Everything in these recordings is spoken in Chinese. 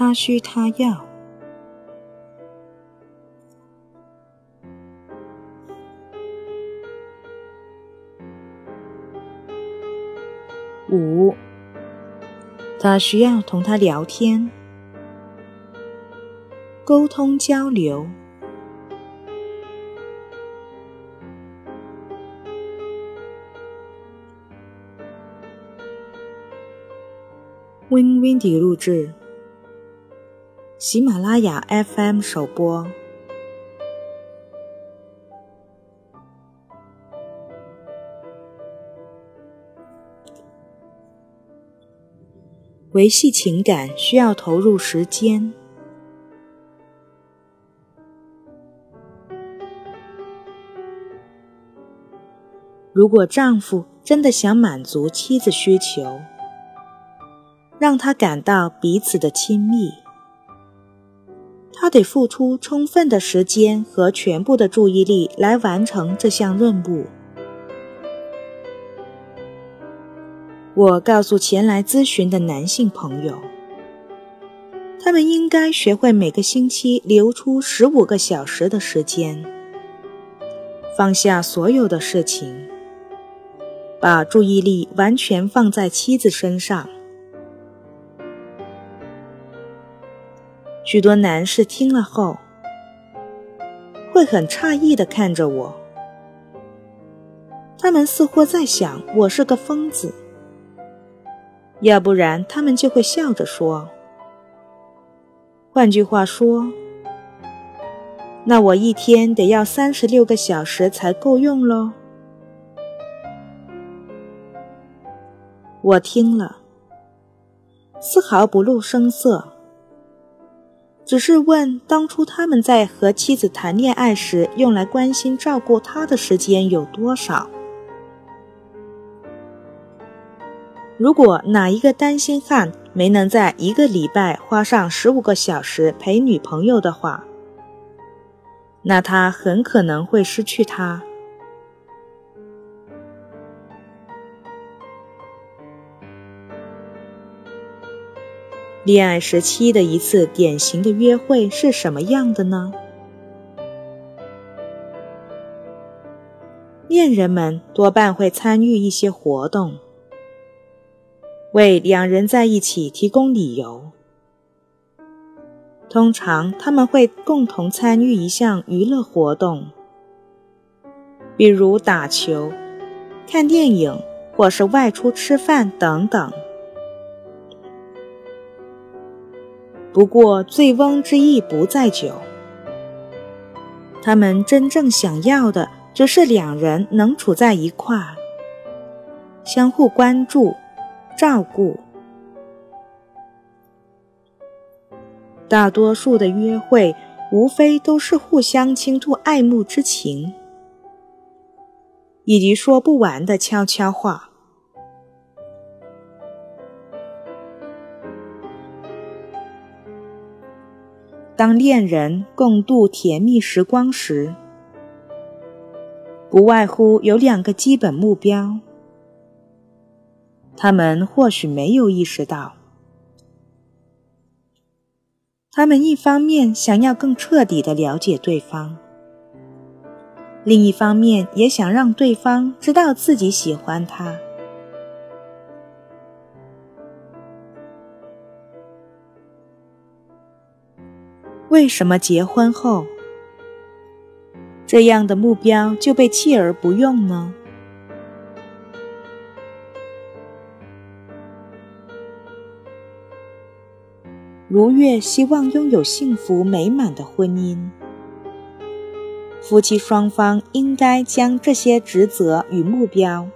他需他要。五，他需要同他聊天，沟通交流。Win Windy 录制，喜马拉雅 FM 首播。维系情感需要投入时间。如果丈夫真的想满足妻子需求，让他感到彼此的亲密，得付出充分的时间和全部的注意力来完成这项任务。我告诉前来咨询的男性朋友，他们应该学会每个星期留出十五个小时的时间，放下所有的事情，把注意力完全放在妻子身上。许多男士听了后，会很诧异地看着我。他们似乎在想我是个疯子，要不然他们就会笑着说：“换句话说，那我一天得要三十六个小时才够用喽。”我听了，丝毫不露声色。只是问当初他们在和妻子谈恋爱时，用来关心照顾他的时间有多少？如果哪一个单身汉没能在一个礼拜花上十五个小时陪女朋友的话，那他很可能会失去她。恋爱时期的一次典型的约会是什么样的呢？恋人们多半会参与一些活动，为两人在一起提供理由。通常他们会共同参与一项娱乐活动，比如打球、看电影，或是外出吃饭等等。不过，醉翁之意不在酒。他们真正想要的，只是两人能处在一块，相互关注、照顾。大多数的约会，无非都是互相倾吐爱慕之情，以及说不完的悄悄话。当恋人共度甜蜜时光时，不外乎有两个基本目标。他们或许没有意识到，他们一方面想要更彻底的了解对方，另一方面也想让对方知道自己喜欢他。为什么结婚后，这样的目标就被弃而不用呢？如月希望拥有幸福美满的婚姻，夫妻双方应该将这些职责与目标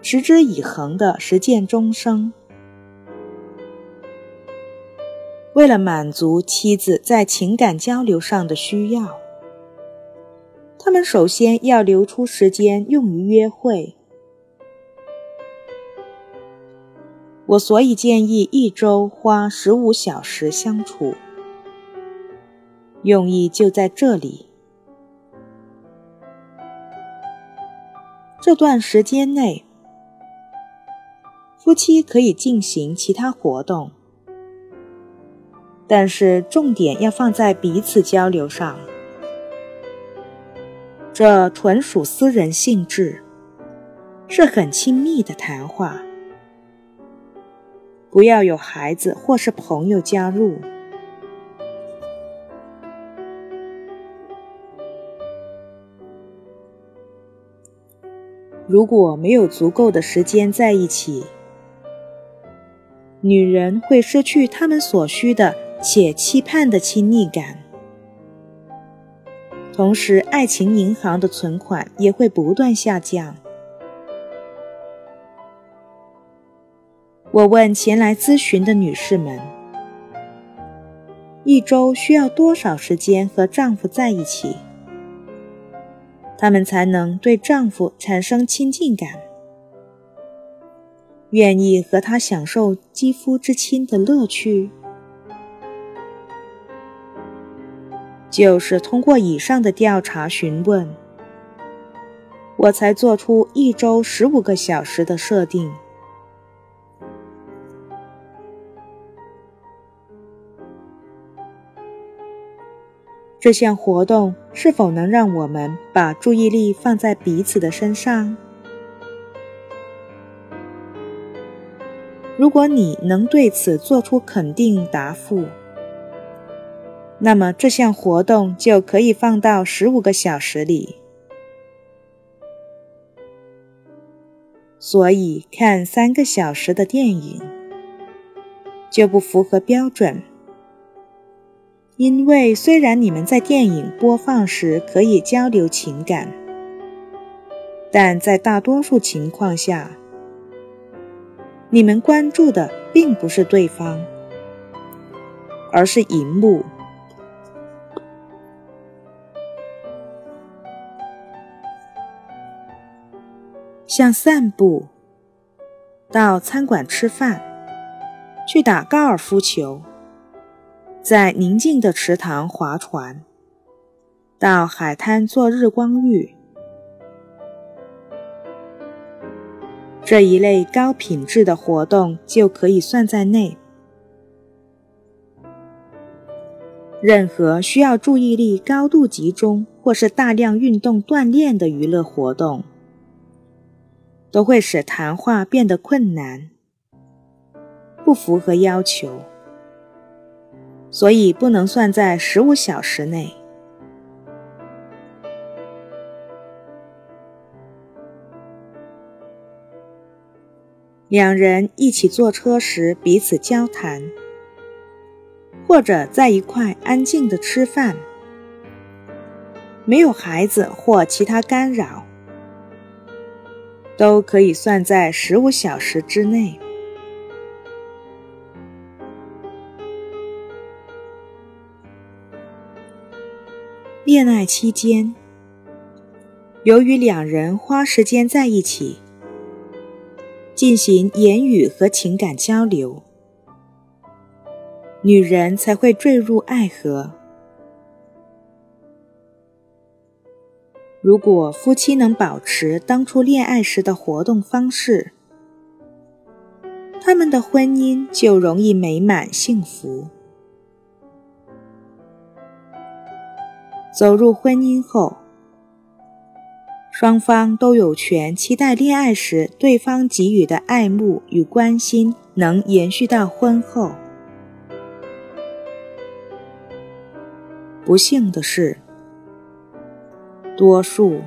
持之以恒的实践终生。为了满足妻子在情感交流上的需要，他们首先要留出时间用于约会。我所以建议一周花十五小时相处，用意就在这里。这段时间内，夫妻可以进行其他活动。但是重点要放在彼此交流上。这纯属私人性质，是很亲密的谈话。不要有孩子或是朋友加入。如果没有足够的时间在一起，女人会失去她们所需的且期盼的亲密感，同时，爱情银行的存款也会不断下降。我问前来咨询的女士们：一周需要多少时间和丈夫在一起？他们才能对丈夫产生亲近感，愿意和他享受肌肤之亲的乐趣。就是通过以上的调查询问，我才做出一周十五个小时的设定。这项活动是否能让我们把注意力放在彼此的身上？如果你能对此做出肯定答复，那么这项活动就可以放到十五个小时里。所以看三个小时的电影就不符合标准。因为虽然你们在电影播放时可以交流情感，但在大多数情况下，你们关注的并不是对方，而是荧幕。像散步、到餐馆吃饭、去打高尔夫球。在宁静的池塘划船，到海滩做日光浴，这一类高品质的活动就可以算在内。任何需要注意力高度集中或是大量运动锻炼的娱乐活动，都会使谈话变得困难，不符合要求。所以不能算在十五小时内。两人一起坐车时彼此交谈，或者在一块安静的吃饭，没有孩子或其他干扰，都可以算在十五小时之内。恋爱期间，由于两人花时间在一起，进行言语和情感交流，女人才会坠入爱河。如果夫妻能保持当初恋爱时的活动方式，他们的婚姻就容易美满幸福。走入婚姻后，双方都有权期待恋爱时对方给予的爱慕与关心能延续到婚后。不幸的是，多数、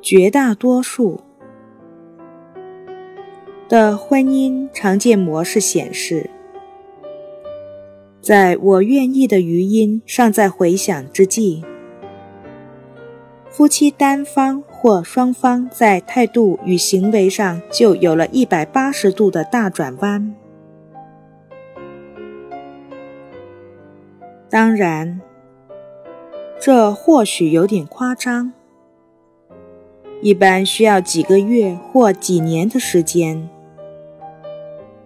绝大多数的婚姻常见模式显示。在我愿意的余音尚在回响之际，夫妻单方或双方在态度与行为上就有了一百八十度的大转弯。当然，这或许有点夸张，一般需要几个月或几年的时间，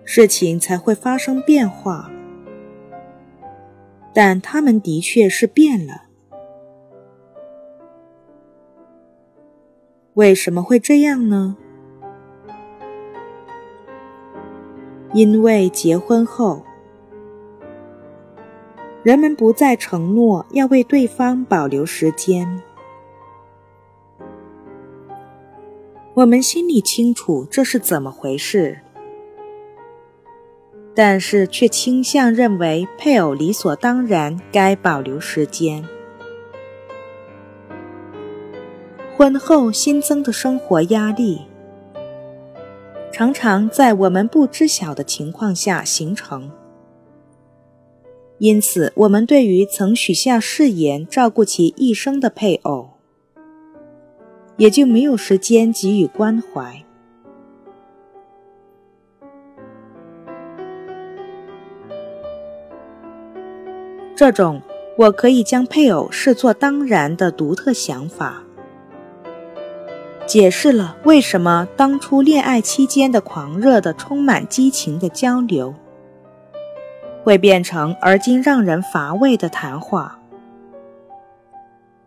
事情才会发生变化。但他们的确是变了。为什么会这样呢？因为结婚后，人们不再承诺要为对方保留时间。我们心里清楚这是怎么回事，但是却倾向认为配偶理所当然该保留时间。婚后新增的生活压力，常常在我们不知晓的情况下形成，因此我们对于曾许下誓言照顾其一生的配偶。也就没有时间给予关怀。这种我可以将配偶视作当然的独特想法，解释了为什么当初恋爱期间的狂热的、充满激情的交流，会变成而今让人乏味的谈话。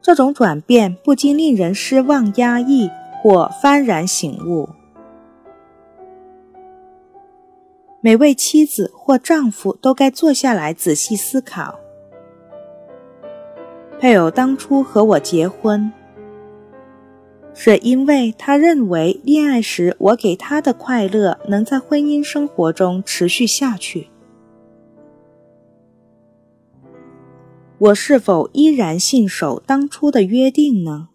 这种转变不禁令人失望、压抑或幡然醒悟。每位妻子或丈夫都该坐下来仔细思考：配偶当初和我结婚，是因为他认为恋爱时我给他的快乐能在婚姻生活中持续下去。我是否依然信守当初的约定呢？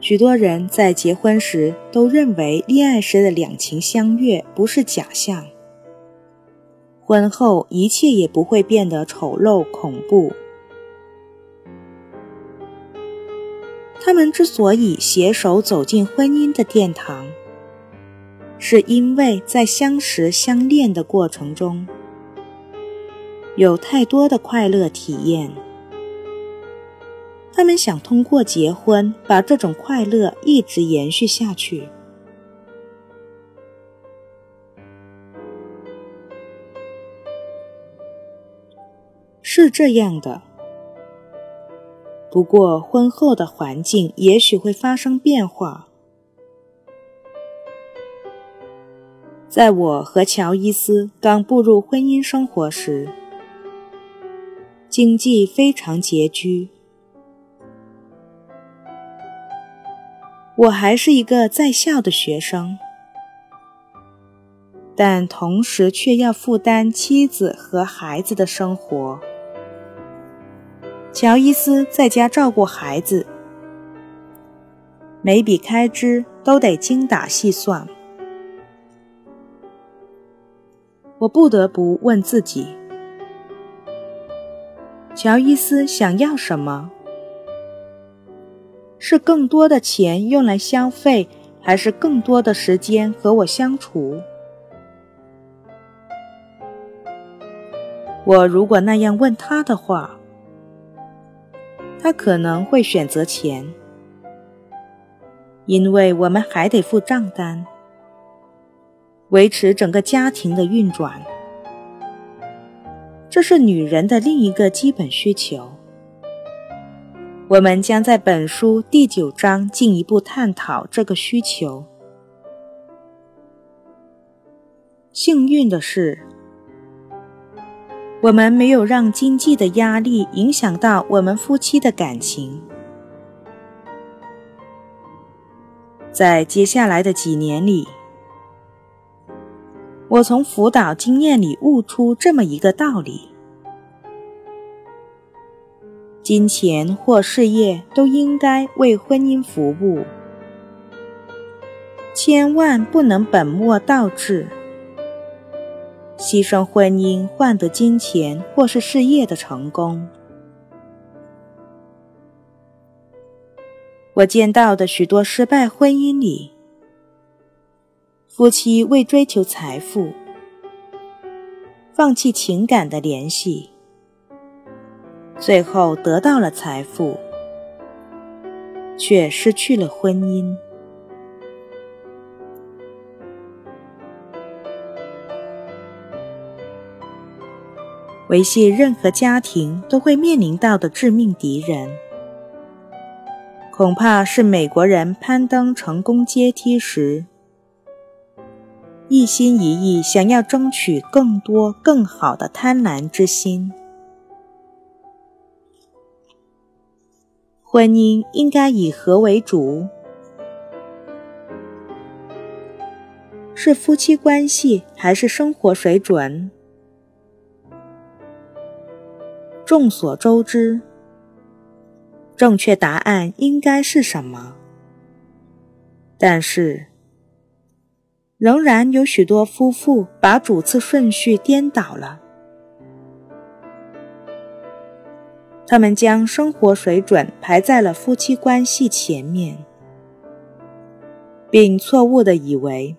许多人在结婚时都认为恋爱时的两情相悦不是假象，婚后一切也不会变得丑陋恐怖。他们之所以携手走进婚姻的殿堂。是因为在相识相恋的过程中，有太多的快乐体验，他们想通过结婚把这种快乐一直延续下去。是这样的，不过婚后的环境也许会发生变化。在我和乔伊斯刚步入婚姻生活时，经济非常拮据。我还是一个在校的学生，但同时却要负担妻子和孩子的生活。乔伊斯在家照顾孩子，每笔开支都得精打细算。我不得不问自己：乔伊斯想要什么？是更多的钱用来消费，还是更多的时间和我相处？我如果那样问他的话，他可能会选择钱，因为我们还得付账单。维持整个家庭的运转，这是女人的另一个基本需求。我们将在本书第九章进一步探讨这个需求。幸运的是，我们没有让经济的压力影响到我们夫妻的感情。在接下来的几年里。我从辅导经验里悟出这么一个道理：金钱或事业都应该为婚姻服务，千万不能本末倒置，牺牲婚姻换得金钱或是事业的成功。我见到的许多失败婚姻里。夫妻为追求财富，放弃情感的联系，最后得到了财富，却失去了婚姻。维系任何家庭都会面临到的致命敌人，恐怕是美国人攀登成功阶梯时。一心一意想要争取更多更好的贪婪之心。婚姻应该以和为主，是夫妻关系还是生活水准？众所周知，正确答案应该是什么？但是，仍然有许多夫妇把主次顺序颠倒了。他们将生活水准排在了夫妻关系前面，并错误的以为，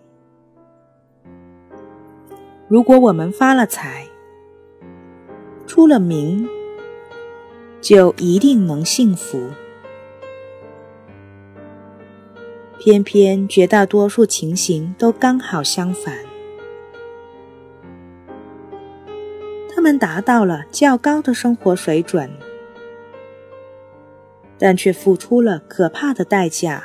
如果我们发了财、出了名，就一定能幸福。偏偏绝大多数情形都刚好相反，他们达到了较高的生活水准。但却付出了可怕的代价，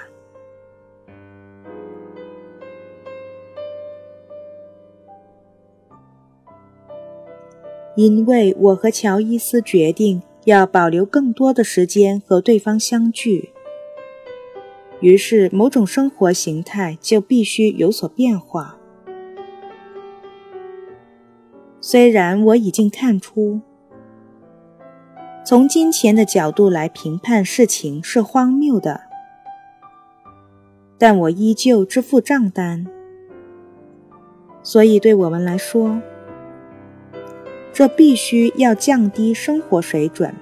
因为我和乔伊斯决定要保留更多的时间和对方相聚，于是某种生活形态就必须有所变化。虽然我已经看出。从金钱的角度来评判事情是荒谬的，但我依旧支付账单。所以，对我们来说，这必须要降低生活水准。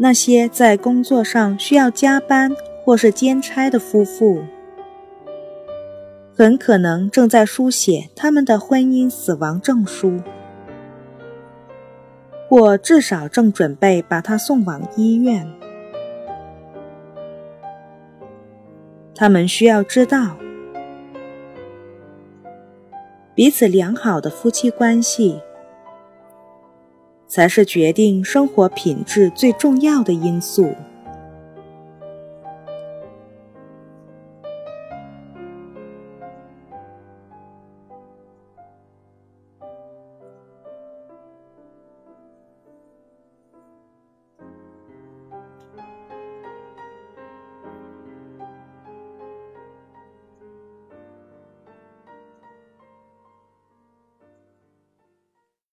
那些在工作上需要加班或是兼差的夫妇。很可能正在书写他们的婚姻死亡证书，或至少正准备把他送往医院。他们需要知道，彼此良好的夫妻关系，才是决定生活品质最重要的因素。